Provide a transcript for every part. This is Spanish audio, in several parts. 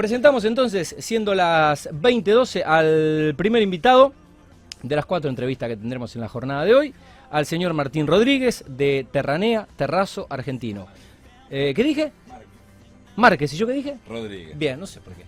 presentamos entonces, siendo las 20.12, al primer invitado de las cuatro entrevistas que tendremos en la jornada de hoy, al señor Martín Rodríguez de Terranea, Terrazo, Argentino. Eh, ¿Qué dije? Márquez. ¿Y yo qué dije? Rodríguez. Bien, no sé por qué.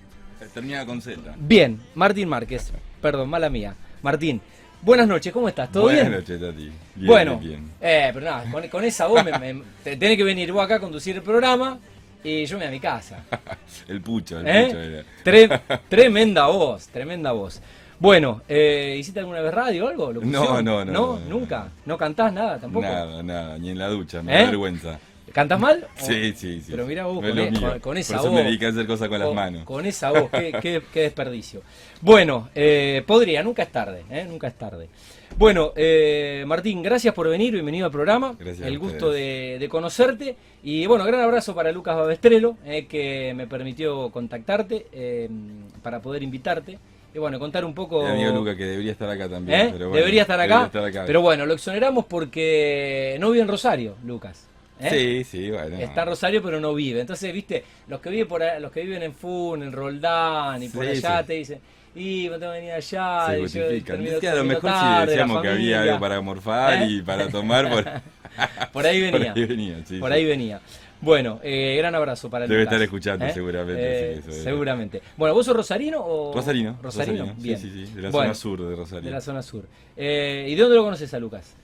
Termina con Z. Bien, Martín Márquez. Perdón, mala mía. Martín, buenas noches, ¿cómo estás? ¿Todo Buenas bien? noches, Tati. Bien, bueno, bien. Eh, pero nada, con, con esa voz me, me- te- tenés que venir vos acá a conducir el programa y yo me a mi casa. El pucho, el ¿Eh? pucho era. Tre- tremenda voz, tremenda voz. Bueno, eh, ¿hiciste alguna vez radio o algo? No, no, no, ¿No? ¿Nunca? ¿No cantás nada tampoco? Nada, nada, ni en la ducha, me ¿Eh? da vergüenza. ¿Cantás mal? O- Sí, sí, sí. Pero mira vos, No con, e- con- con esa Por eso voz. me dediqué a hacer cosas con las manos. Con esa voz, qué, qué- qué desperdicio. Bueno, eh, podría, nunca es tarde, ¿eh? nunca es tarde. Bueno, eh, Martín, gracias por venir, bienvenido al programa. Gracias El gusto de, de conocerte. Y bueno, gran abrazo para Lucas Babestrelo, eh, que me permitió contactarte eh, para poder invitarte. Y bueno, contar un poco... Mi amigo Luca, que debería estar acá también. ¿Eh? pero bueno, Debería estar acá. debería estar acá. Pero bueno, lo exoneramos porque no vive en Rosario, Lucas. ¿eh? Sí, sí, bueno. Está en Rosario pero no vive. Entonces, viste, los que viven por los que viven en Fun, en Roldán y por allá sí. te dicen, y tengo que venir allá. Se y yo termino- Viste, a lo mejor tarde, si decíamos que había algo para morfar ¿Eh? y para tomar, por, Por ahí por venía. ahí venía. sí, por sí. ahí venía. Bueno, eh, gran abrazo para Debe Lucas. estar escuchando ¿Eh? seguramente, Eh, sí, es. seguramente. Bueno, ¿vos sos rosarino o...? Rosarino. Rosarino, bien. Sí, sí, sí. De la Bueno, zona sur de Rosario. De la zona sur. Eh, ¿Y de dónde lo conoces a Lucas?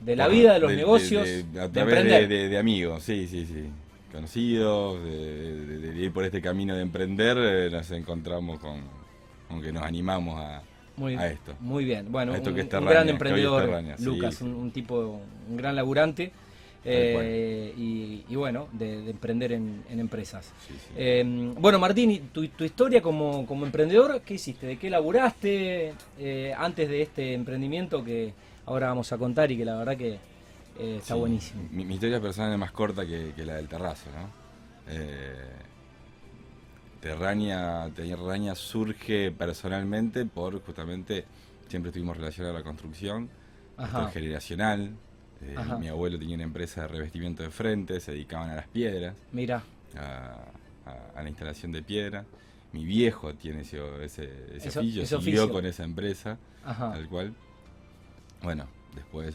De la vida, de los negocios, de- de, a través de, amigos, sí, sí, sí. Conocidos, de, ir por este camino de emprender, eh, nos encontramos con, con que nos animamos a, Muy, a esto. muy bien. Bueno, esto un, gran emprendedor, Lucas, sí. Un, un tipo, un gran laburante. eh, y, y bueno, de, de emprender en, en empresas. Sí, sí. Eh, bueno, Martín, ¿y tu, tu historia como, como emprendedor, ¿qué hiciste? ¿De qué laburaste eh, antes de este emprendimiento que ahora vamos a contar y que la verdad que eh, está Sí. buenísimo? Mi, mi historia personal es más corta que, que la del terrazo, ¿no? Terrania, Terrania surge personalmente por justamente, siempre estuvimos relacionados a la construcción, Ajá. generacional. eh, mi abuelo tenía una empresa de revestimiento de frente, se dedicaban a las piedras. Mira, a, a- a la instalación de piedra. Mi viejo tiene ese, ese, ese Eso- oficio, ese siguió oficio. con esa empresa, ajá. tal cual. Bueno, después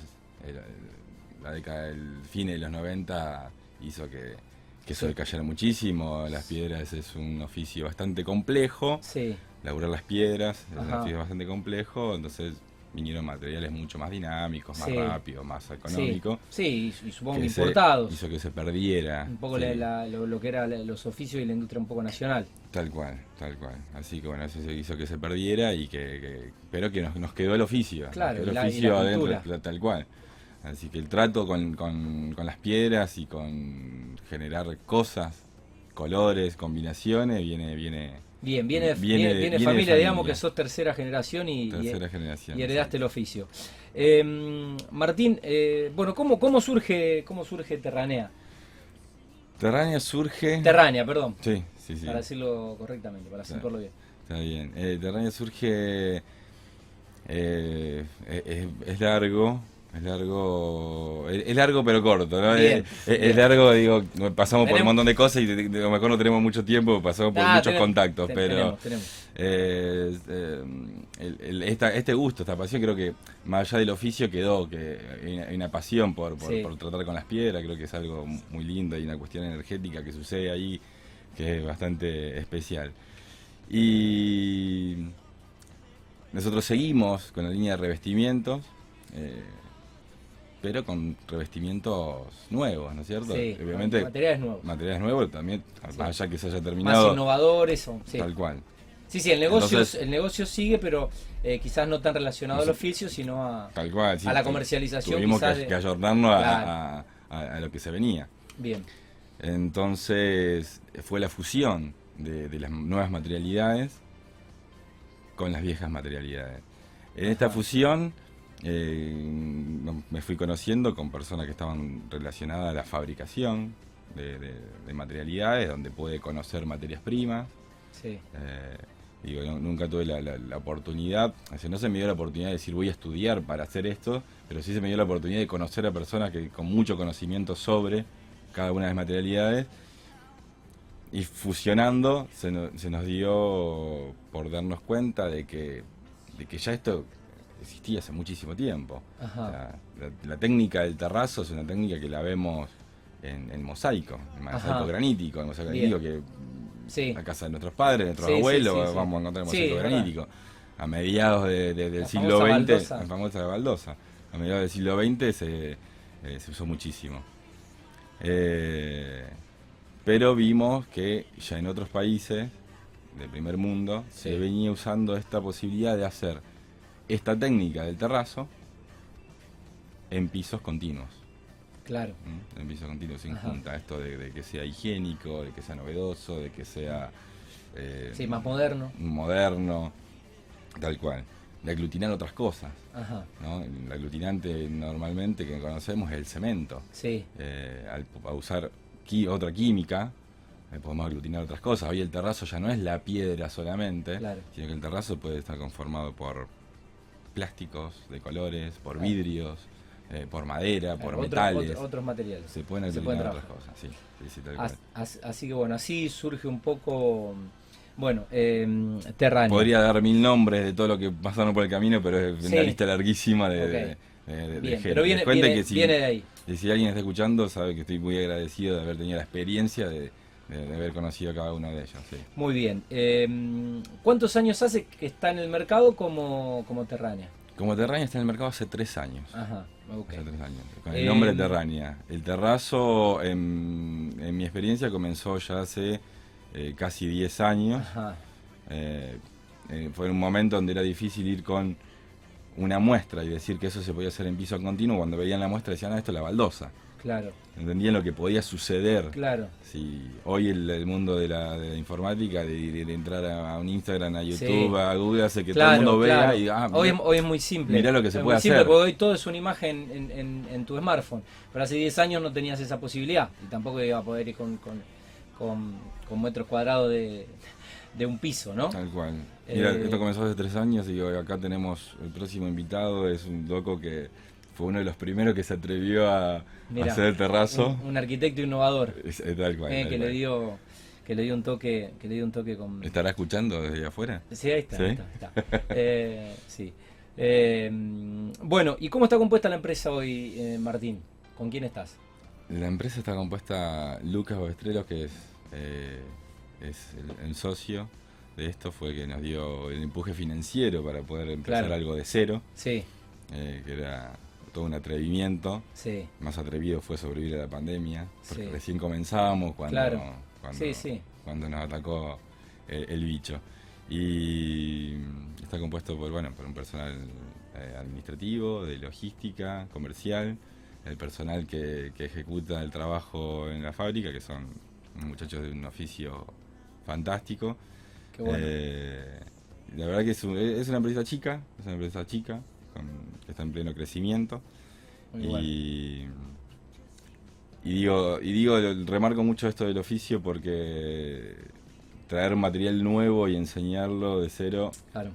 la década del fin de los 90 hizo que, que eso Sí. decayera muchísimo. Las piedras es un oficio bastante complejo, Sí, laburar las piedras es un oficio bastante complejo, entonces vinieron materiales mucho más dinámicos, más Sí. rápidos, más económicos. sí, y, y supongo que importados. hizo que se perdiera. Un poco sí. la- la- lo, lo que era la- los oficios y la industria un poco nacional. Tal cual, tal cual. Así que bueno, eso se hizo que se perdiera y que, que- pero que nos, nos quedó el oficio. Claro, y el la- y oficio la adentro, tal cual. Así que el trato con, con- con las piedras y con generar cosas, colores, combinaciones, viene, viene Bien, viene, Viene viene, familia, digamos que sos tercera generación y, y- tercera generación. y heredaste el oficio. Eh, Martín, eh, bueno, ¿cómo, cómo surge cómo surge Terranea? Terrania surge. Terránea, perdón, sí, sí, sí. para decirlo correctamente, para acentuarlo bien. Está bien. Eh, Terrania surge. eh, es, es- es largo. Es largo. Es, largo pero corto, ¿no? Bien, es, es- bien. es largo, digo, pasamos por un montón de cosas y a lo mejor no tenemos mucho tiempo, pasamos por Ah, muchos tenemos- contactos, te- pero. Tenemos, tenemos. eh, eh, el- el- esta- este gusto, esta pasión, creo que más allá del oficio quedó, que hay una, hay una pasión por, por- Sí. por tratar con las piedras, creo que es algo muy lindo, hay una cuestión energética que sucede ahí que es bastante especial. Y nosotros seguimos con la línea de revestimientos, eh, pero con revestimientos nuevos, ¿no es cierto? Sí, Obviamente, materiales nuevos. materiales nuevos también, Sí. más allá que se haya Más terminado, innovadores. o- sí. tal cual. sí, sí, el negocio, Entonces- el negocio sigue, pero eh, quizás no tan relacionado al oficio, sino a... Tal cual. sí, A la comercialización Tuvimos quizás que, de- que ayornarnos a- Claro. a, a- a lo que se venía. Bien, Entonces fue la fusión de, de las nuevas materialidades con las viejas materialidades. En esta fusión eh, me fui conociendo con personas que estaban relacionadas a la fabricación de, de- de materialidades, donde pude conocer materias primas. sí. Eh, digo, no- nunca tuve la, la- la oportunidad, o sea, no se me dio la oportunidad de decir voy a estudiar para hacer esto, pero sí se me dio la oportunidad de conocer a personas que con mucho conocimiento sobre cada una de las materialidades, y fusionando se, no- se nos dio por darnos cuenta de que, de que ya esto existía hace muchísimo tiempo. Ajá. O sea, la, la técnica del terrazo es una técnica que la vemos en, en mosaico, en mosaico Ajá. granítico, en mosaico Bien. granítico que Sí. la casa de nuestros padres, nuestros Sí, sí, abuelos, sí, vamos a encontrar Sí, mosaico verdad. granítico. A mediados de- de- del La siglo XX, baldosa. la famosa baldosa, a mediados del siglo XX se, eh, se usó muchísimo. Eh, pero vimos que ya en otros países del primer mundo se venía usando esta posibilidad de hacer esta técnica del terrazo en pisos continuos. Claro. ¿m? En pisos continuos sin Ajá. junta. Esto de, de que sea higiénico, de que sea novedoso, de que sea eh, Sí, más moderno. moderno, tal cual. De aglutinar otras cosas. Ajá. ¿no? El aglutinante normalmente que conocemos es el cemento. Sí. Eh, al, a usar qui- otra química, eh, podemos aglutinar otras cosas. Hoy el terrazo ya no es la piedra solamente, Claro. sino que el terrazo puede estar conformado por plásticos de colores, por Claro. vidrios, eh, por madera, por Otro- metales. otro- otros materiales. Se pueden pueden otras cosas, sí. sí, sí, tal cual. as- así que bueno, así surge un poco, bueno, eh, Terráneo. Podría dar mil nombres de todo lo que pasaron por el camino, pero es Sí. una lista larguísima de, Ok. de- de- Bien, gente. pero viene, viene, que si, viene de ahí. y si alguien está escuchando, sabe que estoy muy agradecido de haber tenido la experiencia de, de- de haber conocido a cada uno de ellos. sí. Muy bien. Eh, ¿Cuántos años hace que está en el mercado como, como Terránea? Como Terrania está en el mercado hace tres años. Ajá, ok. Hace tres años. Con Eh, el nombre Terrania. El terrazo, en, en mi experiencia, comenzó ya hace eh, casi 10 años. Ajá, Eh, eh, fue un momento donde era difícil ir con una muestra y decir que eso se podía hacer en piso continuo. Cuando veían la muestra decían, ah, esto es la baldosa. Claro, Entendían lo que podía suceder. claro. Si hoy el, el mundo de la, de la informática, de, de- de entrar a, a un Instagram, a Sí. YouTube, a Google, hace que claro, todo el mundo vea y ah, hoy, mirá, hoy es muy simple. mirá lo que se Es puede muy simple hacer. porque hoy todo es una imagen en, en- en tu smartphone. Pero hace 10 años no tenías esa posibilidad y tampoco iba a poder ir con, con, con- con metros cuadrados de, de un piso, ¿no? Tal cual. Mira, Eh, esto comenzó hace tres años y hoy acá tenemos el próximo invitado, es un loco que fue uno de los primeros que se atrevió a, Mirá, hacer el terrazo. Un, un arquitecto innovador Es- es tal cual. eh, tal que le dio que le dio un toque que le dio un toque con ¿Estará escuchando desde afuera? Sí, ahí está. ¿Sí? ahí está. Eh, sí. Eh, bueno, ¿y cómo está compuesta la empresa hoy, eh, Martín? ¿Con quién estás? La empresa está compuesta, Lucas Bostrelos, que es, es el, el socio de esto, fue que nos dio el empuje financiero para poder empezar Claro. algo de cero, Sí, eh, que era todo un atrevimiento. sí, Más atrevido fue sobrevivir a la pandemia, porque Sí. recién comenzábamos cuando, Claro. cuando, Sí, sí. cuando nos atacó el, el bicho. Y está compuesto por, bueno, por un personal eh, administrativo, de logística, comercial, el personal que, que ejecuta el trabajo en la fábrica, que son muchachos de un oficio fantástico. qué bueno. Eh, la verdad que es, un- es una empresa chica, es una empresa chica, con- que está en pleno crecimiento. Muy bueno. Y, y digo, y digo, remarco mucho esto del oficio porque traer material nuevo y enseñarlo de cero, Claro,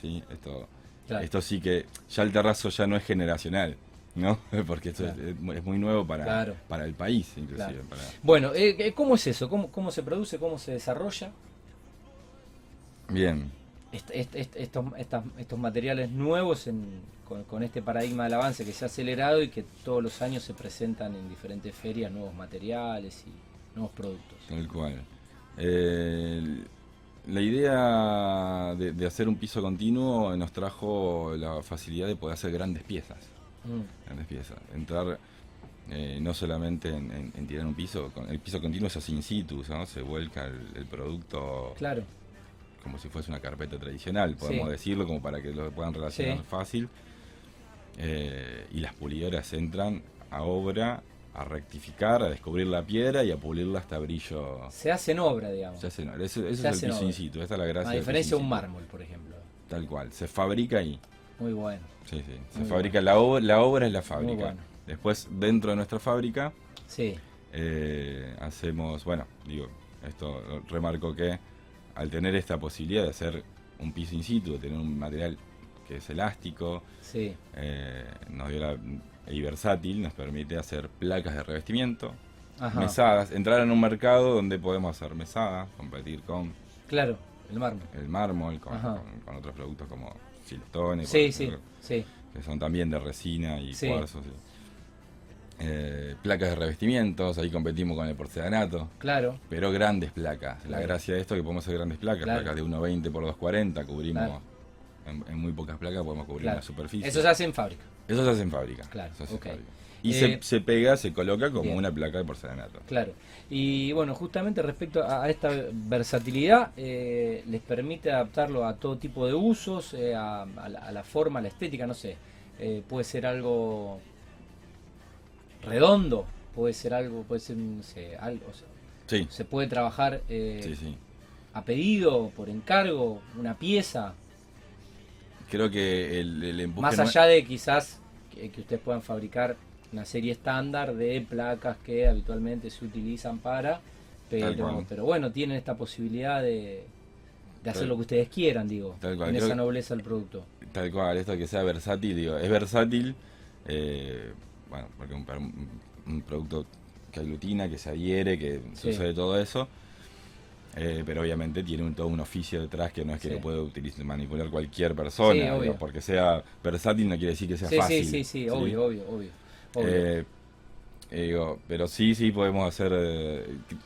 sí, esto, claro. esto sí que ya el terrazo ya no es generacional, ¿no? Porque esto Claro. es, es mu- es muy nuevo para, Claro. para el país, inclusive. Claro. para- Bueno, eh, eh, ¿cómo es eso? ¿Cómo, ¿Cómo se produce? ¿Cómo se desarrolla? Bien, Est- est- est- estos, estas- estos materiales nuevos en- con, con este paradigma del avance que se ha acelerado y que todos los años se presentan en diferentes ferias nuevos materiales y nuevos productos. Tal cual. Eh, la idea de, de hacer un piso continuo nos trajo la facilidad de poder hacer grandes piezas. Mm, Grandes piezas. Entrar eh, no solamente en, en- en tirar un piso, el piso continuo se hace in situ, ¿no? se vuelca el, el producto claro, como si fuese una carpeta tradicional, podemos Sí. decirlo, como para que lo puedan relacionar Sí. fácil. Eh, y las pulidoras entran a obra, a rectificar, a descubrir la piedra y a pulirla hasta brillo. se hace en obra, digamos. Se hace en obra. Eso, eso Se es hace el piso in situ, esa es la gracia. A diferencia de un mármol, por ejemplo. Tal cual, se fabrica ahí. Muy bueno. Sí, sí. Se Muy fabrica la obra, la obra es la Muy fábrica. bueno. Después, dentro de nuestra fábrica, Sí, eh, hacemos, bueno, digo, esto remarco que al tener esta posibilidad de hacer un piso in situ, de tener un material que es elástico, sí, eh, nos dio la, y versátil, nos permite hacer placas de revestimiento, Ajá. mesadas, entrar en un mercado donde podemos hacer mesadas, competir con Claro, el mármol. el mármol, con, Ajá. con- con otros productos como siltones, Sí, sí, sí. que son también de resina y cuarzos. y- eh, placas de revestimientos, ahí competimos con el porcelanato, Claro, pero grandes placas. La Claro. gracia de esto es que podemos hacer grandes placas, Claro. placas de 1,20 por 2,40, cubrimos, Claro. en, en muy pocas placas podemos cubrir una superficie. Eso se hace en fábrica. Eso se hace en fábrica. Claro, eso se fábrica. Y Eh, se, se pega, se coloca como bien. una placa de porcelanato. Claro. Y bueno, justamente respecto a, esta versatilidad, eh, les permite adaptarlo a todo tipo de usos, a, a la, a la forma, a la estética, no sé. Puede ser algo redondo, puede ser algo, puede ser, no sé, algo. o sea, Sí, se puede trabajar eh, sí, sí. a pedido, por encargo, una pieza, Creo que el, el empuje más no- allá de quizás que, que ustedes puedan fabricar una serie estándar de placas que habitualmente se utilizan para, pero, bueno, tienen esta posibilidad de, de hacer Tal- lo que ustedes quieran, digo, Tal cual, en creo esa nobleza del producto. Tal cual, esto que sea versátil, digo, es versátil, eh, bueno, porque un, un- producto que aglutina, que se adhiere, que Sí. sucede todo eso, eh, pero obviamente tiene un, todo un oficio detrás que no es que Sí. lo puede utilizar, manipular cualquier persona, Sí, porque sea versátil no quiere decir que sea fácil. sí, sí, sí, obvio, obvio, obvio. obvio. Eh, eh, digo, pero sí, sí podemos hacer.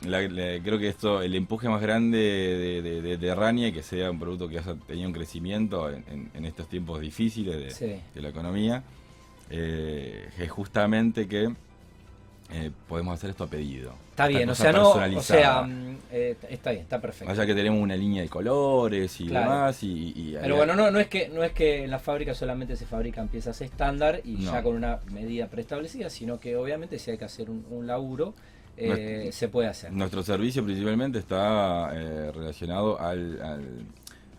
la- la- creo que esto, el empuje más grande de, de, de, de Rania, que sea un producto que haya tenido un crecimiento en, en- en estos tiempos difíciles de la economía, eh, es justamente que eh, podemos hacer esto a pedido. está bien, o sea, no, o sea, mm, eh, está bien, está perfecto. Vaya que tenemos una línea de colores y Claro. demás. Y, y- Pero bueno, no, no es que no es que en la fábrica solamente se fabrican piezas estándar y No. ya con una medida preestablecida, sino que obviamente si hay que hacer un, un laburo, eh, Nuestro- se puede hacer. Nuestro servicio principalmente está relacionado al, al,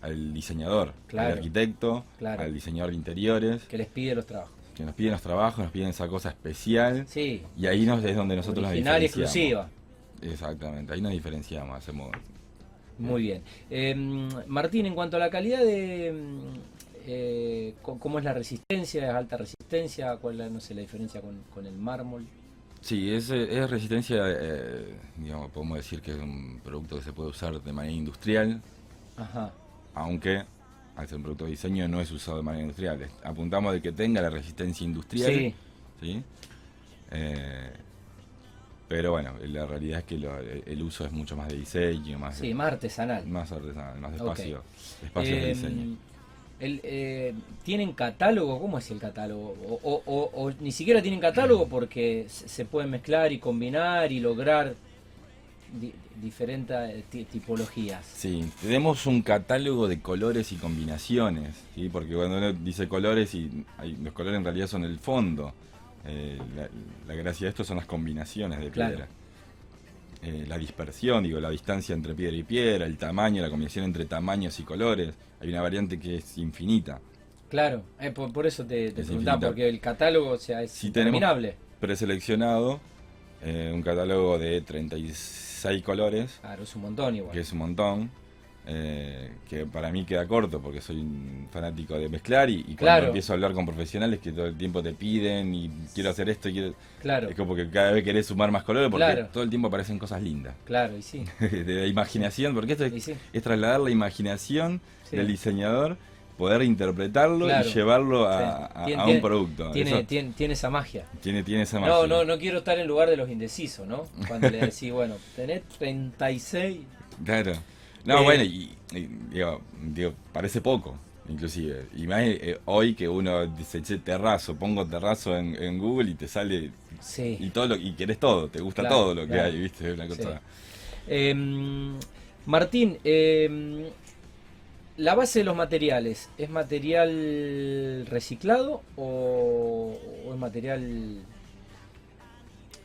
al diseñador, Claro. al arquitecto, Claro. al diseñador de interiores, Que les pide los trabajos. Que nos piden los trabajos, nos piden esa cosa especial Sí, y ahí nos, es donde nosotros original nos diferenciamos. exclusiva. Exactamente, ahí nos diferenciamos, hacemos Muy bien. Eh, Martín, en cuanto a la calidad de... mm, eh, ¿Cómo es la resistencia? ¿Es alta resistencia? ¿Cuál es no sé, la diferencia con, con el mármol? Sí, es, es resistencia, eh, digamos, podemos decir que es un producto que se puede usar de manera industrial, Ajá. aunque al ser un producto de diseño no es usado de manera industrial. Apuntamos de que tenga la resistencia industrial. Sí, ¿sí? Eh, pero bueno, la realidad es que lo- el uso es mucho más de diseño, más, sí, más artesanal. más artesanal, más de espacio, espacios de Eh, diseño. el, eh, ¿Tienen catálogo? ¿Cómo es el catálogo? O, o- o- o ni siquiera tienen catálogo porque se se pueden mezclar y combinar y lograr di- diferentes eh, ti- tipologías. Sí, tenemos un catálogo de colores y combinaciones, ¿sí? porque cuando uno dice colores, y hay- los colores en realidad son el fondo. Eh, la, la gracia de esto son las combinaciones de Claro. piedra. Eh, la dispersión, digo, la distancia entre piedra y piedra, el tamaño, la combinación entre tamaños y colores. Hay una variante que es infinita. Claro, eh, por, por eso te, te Es preguntaba, infinita. porque el catálogo o sea, es tenemos- interminable. Preseleccionado, eh, un catálogo de 36 colores, Claro, es un montón igual. que es un montón. eh, que para mí queda corto porque soy un fanático de mezclar y, y cuando Claro. empiezo a hablar con profesionales que todo el tiempo te piden y quiero hacer esto y quiero- Claro, es como que cada vez querés sumar más colores porque Claro. todo el tiempo aparecen cosas lindas claro, y sí. de la imaginación porque esto es, Y sí. es trasladar la imaginación Sí. del diseñador poder interpretarlo Claro. y llevarlo a, Sí. a- Tiene- a un producto Tiene, Eso tiene, tiene esa magia. tiene, tiene esa No, magia. no, no quiero estar en lugar de los indecisos, ¿no? Cuando le decís, bueno, tenés 36. Claro. No, Eh, bueno, y, y, digo, digo, parece poco, inclusive. Y más eh, hoy que uno dice, che, terrazo, pongo terrazo en, en Google y te sale, y Sí. todo lo y querés todo, te gusta Claro, todo lo que claro. hay, ¿viste? Una cosa... Em, Martín, em, ¿la base de los materiales es material reciclado o, o es material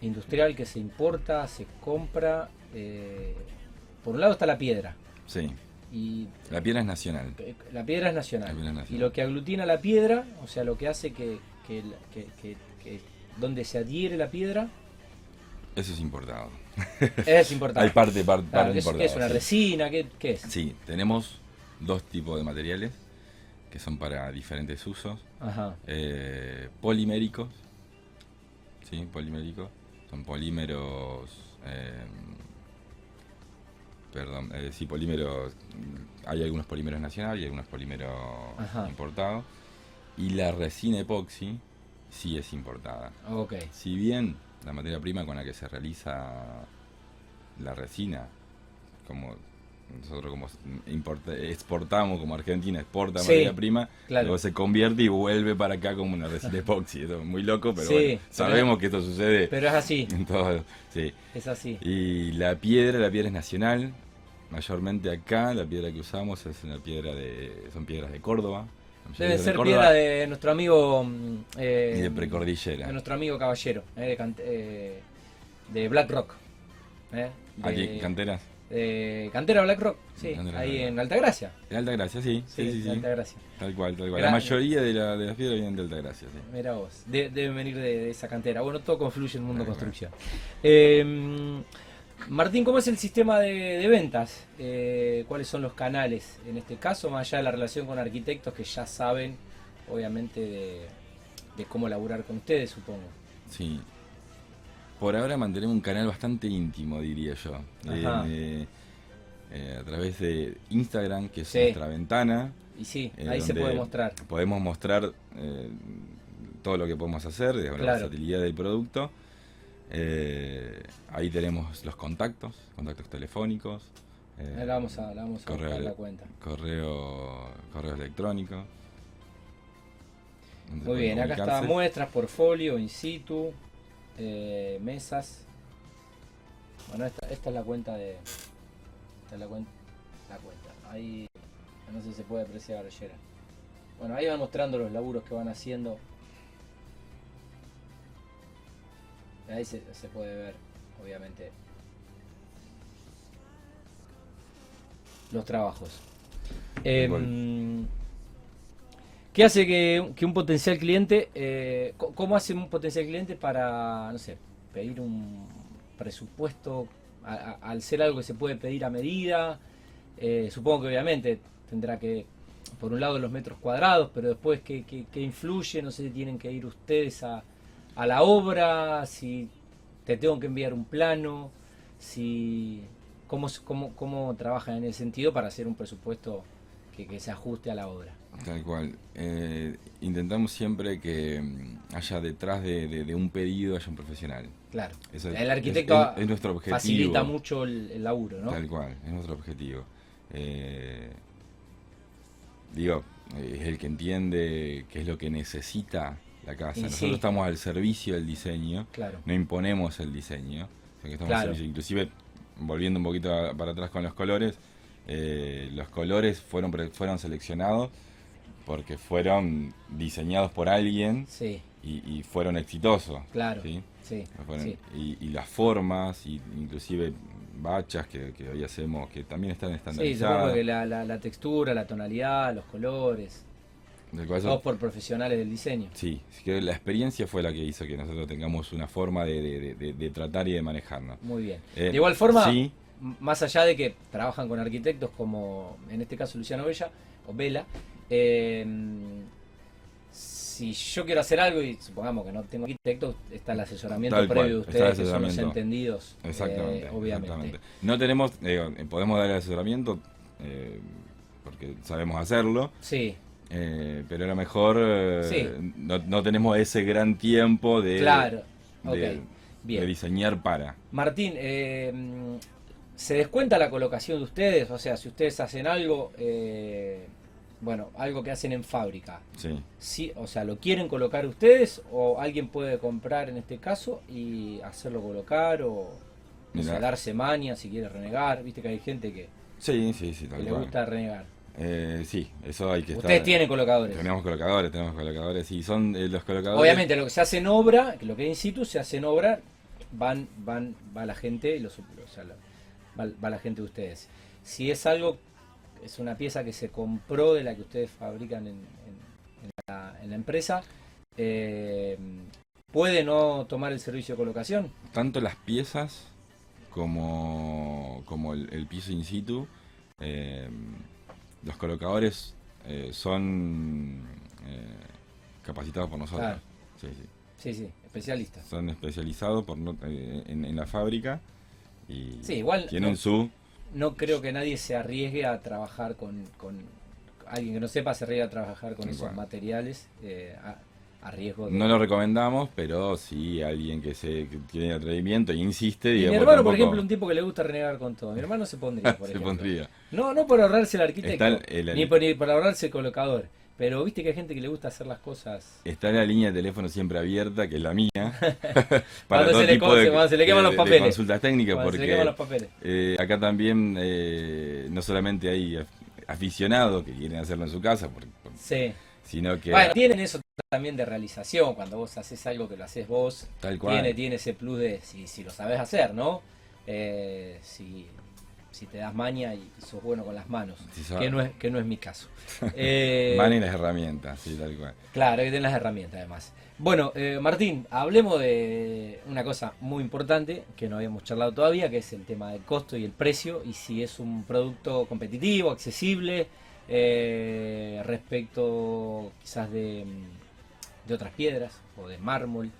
industrial que se importa, se compra? Eh, por un lado está la piedra Sí, y la piedra es nacional. eh, la piedra es nacional. La piedra es nacional. Y lo que aglutina la piedra, o sea, lo que hace que, que, que- que- donde se adhiere la piedra, Eso es importado. es importante. Hay parte, par- parte, Claro, ¿qué es, importada. qué es una sí. resina? ¿Qué, qué es? Sí, tenemos dos tipos de materiales que son para diferentes usos. Ajá. Eh, poliméricos, ¿sí? Poliméricos, son polímeros, eh, perdón, eh, sí, polímeros, hay algunos polímeros nacionales y algunos polímeros Ajá. importados. Y la resina epoxi sí es importada. Si bien la materia prima con la que se realiza la resina, como nosotros como importa- exportamos, como Argentina exporta Sí, materia prima, claro. luego se convierte y vuelve para acá como una resina epoxi. Eso es muy loco, pero Sí, bueno, pero- sabemos que esto sucede Pero es así, en todo. Sí. es así. Y la piedra, la piedra es nacional. Mayormente acá, la piedra que usamos es una piedra de, son piedras de Córdoba. Debe ser Córdoba piedra de nuestro amigo. mm, eh, y de precordillera. de nuestro amigo caballero, eh, de, eh, de Black Rock. eh, de- Aquí, canteras. De Cantera Black Rock, sí, Cantera ahí Black en Altagracia. De Altagracia, sí, sí, sí, de sí. Altagracia. Tal cual, tal cual. Gran- La mayoría de, la, de las piedras vienen de Altagracia, sí. Mira vos, de- deben venir de, de esa cantera. Bueno, todo confluye en el mundo cual. construcción. Eh, Martín, ¿cómo es el sistema de, de ventas? Eh, ¿Cuáles son los canales en este caso? Más allá de la relación con arquitectos que ya saben, obviamente, de, de cómo laburar con ustedes, supongo. Sí. Por ahora mantenemos un canal bastante íntimo, diría yo. Eh, eh, a través de Instagram, que es Sí. nuestra ventana. Y sí, eh, ahí se puede mostrar. Podemos mostrar eh, todo lo que podemos hacer, la versatilidad del producto. Ahí tenemos los contactos, contactos telefónicos. eh, Ahí la vamos a, la vamos a correo, buscar la cuenta. correo, correo electrónico. Muy bien, acá está comunicarse. muestras, portfolio, in situ, eh, mesas. Bueno, esta, esta es la cuenta de. Esta es la, cuen- la cuenta. Ahí no sé si se puede apreciar, Yera. Bueno, ahí van mostrando los laburos que van haciendo. Ahí se, se puede ver, obviamente, los trabajos. ¿Qué hace que, un potencial cliente, eh, cómo hace un potencial cliente para, no sé, pedir un presupuesto al ser algo que se puede pedir a medida? Eh, supongo que obviamente tendrá que, por un lado los metros cuadrados, pero después qué, influye, no sé si tienen que ir ustedes a, la obra, si te tengo que enviar un plano, si cómo, cómo, cómo trabajan en ese sentido para hacer un presupuesto que se ajuste a la obra. Tal cual. Eh, intentamos siempre que mm, haya detrás de, de- de un pedido haya un profesional. Claro. Eso es- el arquitecto es- es nuestro objetivo. facilita mucho el, el laburo, ¿no? Tal cual, es nuestro objetivo. Eh, digo, es el que entiende qué es lo que necesita la casa. Y Nosotros sí. estamos al servicio del diseño, Claro. no imponemos el diseño, que estamos Claro. al servicio. Inclusive, volviendo un poquito a- para atrás con los colores, eh, los colores fueron, fueron seleccionados porque fueron diseñados por alguien Sí, y, y fueron exitosos. claro. ¿sí? Sí, Fueron- sí. y, y las formas, y inclusive bachas que, que hoy hacemos, que también están Sí, estandarizadas. supongo que la, la- la textura, la tonalidad, los colores, todos por profesionales del diseño. sí, sí que la experiencia fue la que hizo que nosotros tengamos una forma de, de- de- de- de tratar y de manejarnos. Muy bien. Eh, de igual forma, sí. más allá de que trabajan con arquitectos como en este caso Luciano Bella o Vela, eh, si yo quiero hacer algo y supongamos que no tengo arquitecto, está el asesoramiento Tal previo de ustedes, que son los entendidos, eh, Exactamente, obviamente. exactamente. No tenemos, eh, podemos dar el asesoramiento eh, porque sabemos hacerlo, Sí, eh, pero a lo mejor Sí. no, no tenemos ese gran tiempo de, claro. de- Ok, de bien. diseñar para. Martín, eh, ¿se descuenta la colocación de ustedes? O sea, si ustedes hacen algo, eh, bueno, algo que hacen en fábrica, Sí. sí, o sea, ¿lo quieren colocar ustedes o alguien puede comprar en este caso y hacerlo colocar o, o sea, darse maña si quiere renegar? Viste que hay gente que, Sí, sí, sí, que le gusta renegar. Eh, sí, eso hay que Ustedes estar. tienen colocadores. Tenemos colocadores, tenemos colocadores. Y son eh, los colocadores. Obviamente lo que se hace en obra, que lo que es in situ se hace en obra, van, van, va la gente, y los, o sea, la- va, va la gente de ustedes. Si es algo, es una pieza que se compró de la que ustedes fabrican en, en- en la, en la empresa, eh, puede no tomar el servicio de colocación. Tanto las piezas como, como el, el piso in situ. eh, los colocadores eh, son capacitados por nosotros. Claro. Sí, sí. Sí, sí. especialistas. Son especializados por en, en la fábrica y Sí, igual tienen no- su... No creo que nadie se arriesgue a trabajar con, con alguien que no sepa se arriesga a trabajar con esos Bueno. materiales eh, a, a riesgo de... No lo recomendamos, pero sí alguien que se que tiene atrevimiento e insiste. Y mi hermano, por ejemplo, un tipo que le gusta renegar con todo. Mi hermano se pondría, por se ejemplo. pondría. No, no por ahorrarse el arquitecto, Está el- el- ni, por, ni por ahorrarse el colocador. Pero viste que hay gente que le gusta hacer las cosas... Está la línea de teléfono siempre abierta, que es la mía, Cuando se le cose, cuando se le queman los de papeles. consultas técnicas, cuando se le porque queman los papeles. eh, acá también eh, no solamente hay af- aficionados que quieren hacerlo en su casa, Sí. sino que Bueno, tienen eso también de realización. Cuando vos haces algo que lo haces vos, tal cual. tiene, tiene ese plus de si, si lo sabes hacer, ¿no? Eh, si, si te das maña y sos bueno con las manos, que no es, que no es mi caso. Eh, Van y las herramientas, sí, tal cual. Claro, que tener las herramientas además. Bueno, eh, Martín, hablemos de una cosa muy importante que no habíamos charlado todavía, que es el tema del costo y el precio, y si es un producto competitivo, accesible, eh, respecto quizás de, de otras piedras o de mármol,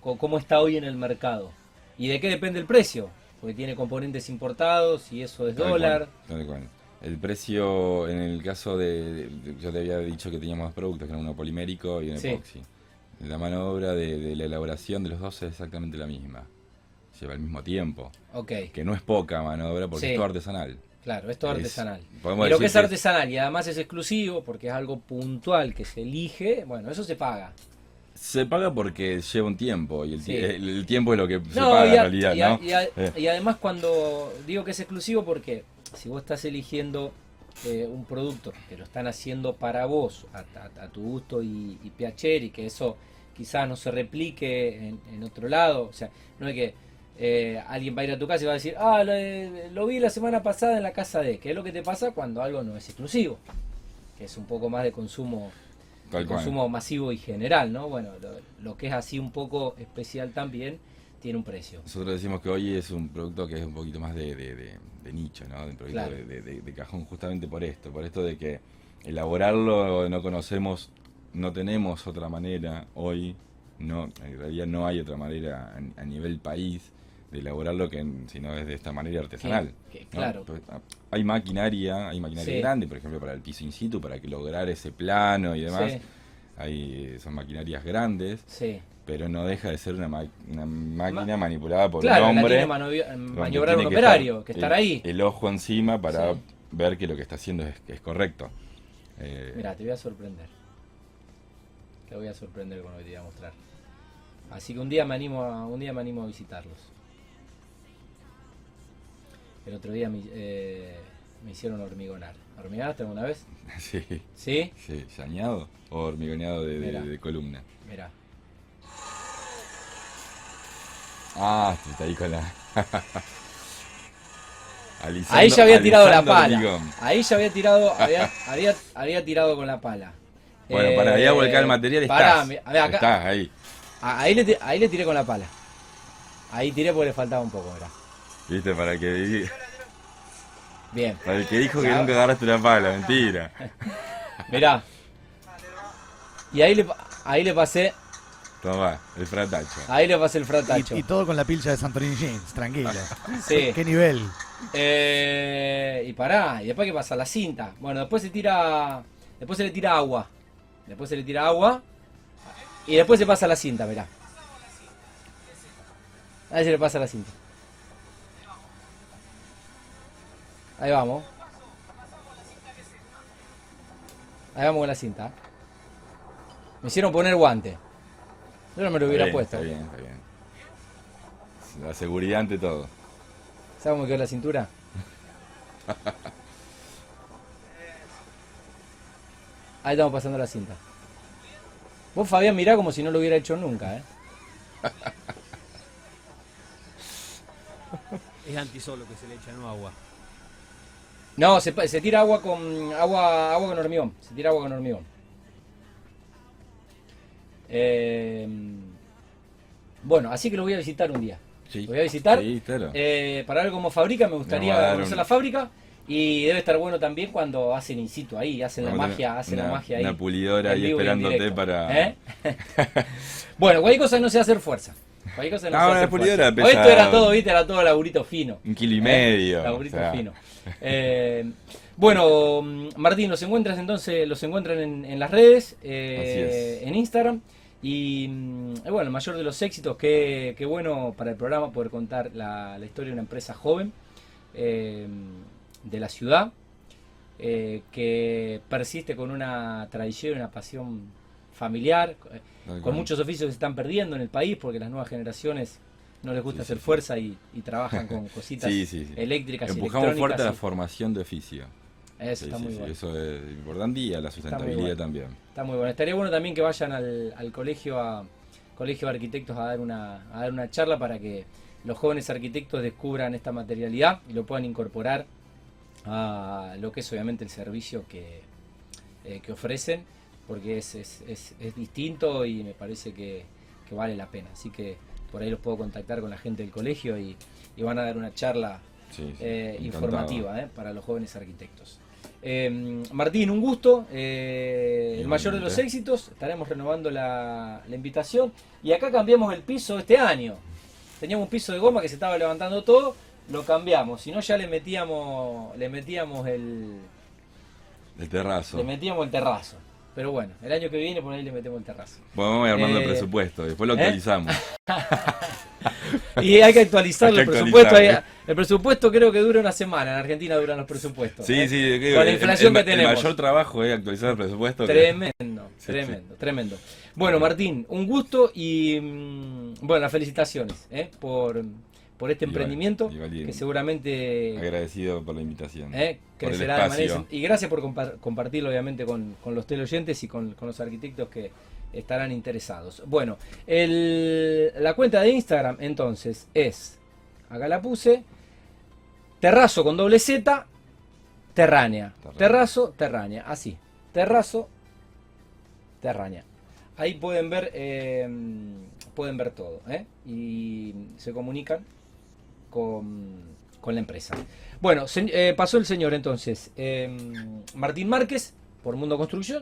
cómo está hoy en el mercado y de qué depende el precio, porque tiene componentes importados y eso es Tal dólar. cual, tal cual. El precio, en el caso de, de- Yo te había dicho que teníamos dos productos, que era uno polimérico y un Sí. epoxi. La mano de obra de, de la elaboración de los dos es exactamente la misma. Lleva el mismo tiempo. Ok, Que no es poca mano de obra porque Sí. es todo artesanal. claro, es Es- artesanal. Y lo que es artesanal y además es exclusivo porque es algo puntual que se elige, bueno, eso se paga. Se paga porque lleva un tiempo y el, Sí. tie- el, el tiempo es lo que se paga en realidad, y a- ¿no? y a- Eh. y además cuando digo que es exclusivo porque si vos estás eligiendo eh, un producto que lo están haciendo para vos, a, tu gusto y, y piacere, y que eso quizás no se replique en, en otro lado, o sea, no es que eh, alguien va a ir a tu casa y va a decir, ah, lo, eh, lo vi la semana pasada en la casa de, que es lo que te pasa cuando algo no es exclusivo, que es un poco más de consumo Tal cual. consumo masivo y general, ¿no? Bueno, lo, lo que es así un poco especial también tiene un precio. Nosotros decimos que hoy es un producto que es un poquito más de, de- de- de nicho, ¿no? Un producto Claro. de, de- de- de cajón justamente por esto, por esto de que elaborarlo no conocemos, no tenemos otra manera hoy, no, en realidad no hay otra manera a, a nivel país de elaborarlo que en- sino es de esta manera artesanal. Que- que, ¿no? claro. Pues, ah, hay maquinaria, hay maquinaria Sí. grande, por ejemplo, para el piso in situ, para que lograr ese plano y demás. Sí, Hay, son maquinarias grandes, sí. pero no deja de ser una, ma- una máquina manipulada por Claro, un hombre. maniobrar un que operario, estar que estar el, ahí. El ojo encima para ver que lo que está haciendo es, es correcto. Eh, Mira, te voy a sorprender. Te voy a sorprender con lo que te voy a mostrar. Así que un día me animo a, un día me animo a visitarlos. El otro día me, eh, me hicieron hormigonar. ¿Hormigonaste alguna vez? sí, Sí. sí, ¿sañado o hormigoneado de, de- de columna? Mira. Ah, está ahí con la. Alisando- Ahí ya había tirado la pala. hormigón. Ahí ya había tirado, había, había, había tirado con la pala. Bueno, Eh, para ir a volcar el material pará, estás. mi- a ver, acá- Estás ahí. ahí, le, ti- ahí le tiré con la pala. Ahí tiré porque le faltaba un poco, mirá. ¿Viste? Para el que, Bien, para el que dijo que nunca agarraste una pala, mentira. mirá. Y ahí le, ahí le pasé, Toma, el fratacho. ahí le pasé el fratacho. Y, y todo con la pilcha de Santorini Jeans, tranquilo. Sí. ¿Qué nivel? Eh, y pará, y después qué pasa, la cinta. Bueno, después se tira, después se le tira agua. Después se le tira agua. Y después se pasa la cinta, mirá. Ahí se le pasa la cinta. Ahí vamos. Ahí vamos con la cinta. Me hicieron poner guante. Yo no me lo hubiera Está bien, puesto. Está bien, está bien. La seguridad ante todo. ¿Sabes cómo quedó la cintura? Ahí estamos pasando la cinta. Vos, Fabián, mirá como si no lo hubiera hecho nunca, ¿eh? Es antisolo que se le echa, no agua. No, se, tira agua con agua, agua con hormigón. Se tira agua con hormigón. Eh, bueno, así que lo voy a visitar un día. Sí. Lo voy a visitar. Sí, claro. Eh, para ver cómo fabrica, me gustaría conocer un- la fábrica. Y debe estar bueno también cuando hacen in situ ahí, hacen la Vamos magia, hacen la magia ahí. Una pulidora ahí esperándote para. ¿Eh? bueno, cualquier cosa no sé hacer fuerza. Cualquier cosa no, No, fuerza. pesa- Esto era todo, viste, era todo laburito fino. Un kilo y ¿Eh? medio. Laburito o sea, fino. Eh, bueno, Martín, los encuentras entonces, los encuentran en, en las redes, eh, en Instagram. Y mm, eh, bueno, el mayor de los éxitos, qué, qué bueno para el programa poder contar la, la historia de una empresa joven eh, de la ciudad, eh, que persiste con una tradición y una pasión familiar, eh, con muchos oficios que se están perdiendo en el país porque las nuevas generaciones no les gusta Sí, hacer sí, sí. fuerza y, y trabajan con cositas eléctricas y Empujamos fuerte la formación de oficio. Eso está muy bueno. Eso es importante y a la sustentabilidad bueno. también. Está muy bueno. Estaría bueno también que vayan al, al colegio a colegio de arquitectos a dar una a dar una charla para que los jóvenes arquitectos descubran esta materialidad y lo puedan incorporar a lo que es obviamente el servicio que, eh, que ofrecen, porque es, es, es- es distinto y me parece que, que vale la pena. Así que por ahí los puedo contactar con la gente del colegio y, y van a dar una charla Sí, sí, eh, informativa eh, para los jóvenes arquitectos. Eh, Martín, un gusto. eh, el mayor de los éxitos. Estaremos renovando la, la invitación. Y acá cambiamos el piso este año. Teníamos un piso de goma que se estaba levantando todo. Lo cambiamos. Si no, ya le metíamos, le metíamos el, El terrazo. le metíamos el terrazo. Pero bueno, el año que viene por ahí le metemos el terrazo. Bueno, vamos a ir armando Eh, el presupuesto, después lo ¿eh? actualizamos. Y hay que actualizar Hay que el presupuesto. hay- el presupuesto creo que dura una semana. En Argentina duran los presupuestos. Sí, ¿eh? sí, Con la el- inflación el, que el tenemos. mayor trabajo es actualizar el presupuesto. que- Tremendo, Sí, tremendo, tremendo. Bueno, Martín, un gusto y mm, bueno, las felicitaciones ¿eh? por, por este emprendimiento que seguramente Agradecido por la invitación. ¿eh? por el crecerá de manera espacio. y gracias por compar- compartirlo obviamente con, con los teleoyentes y con, con los arquitectos que estarán interesados. Bueno, el- la cuenta de Instagram entonces es, acá la puse, terrazo con doble Z, terránea. Terránea. Terrazo, terránea, así. Terrazo, terránea. Ahí pueden ver, eh, pueden ver todo, ¿eh? y se comunican con, con la empresa. Bueno, eh, pasó el señor entonces, eh, Martín Márquez, por Mundo Construcción.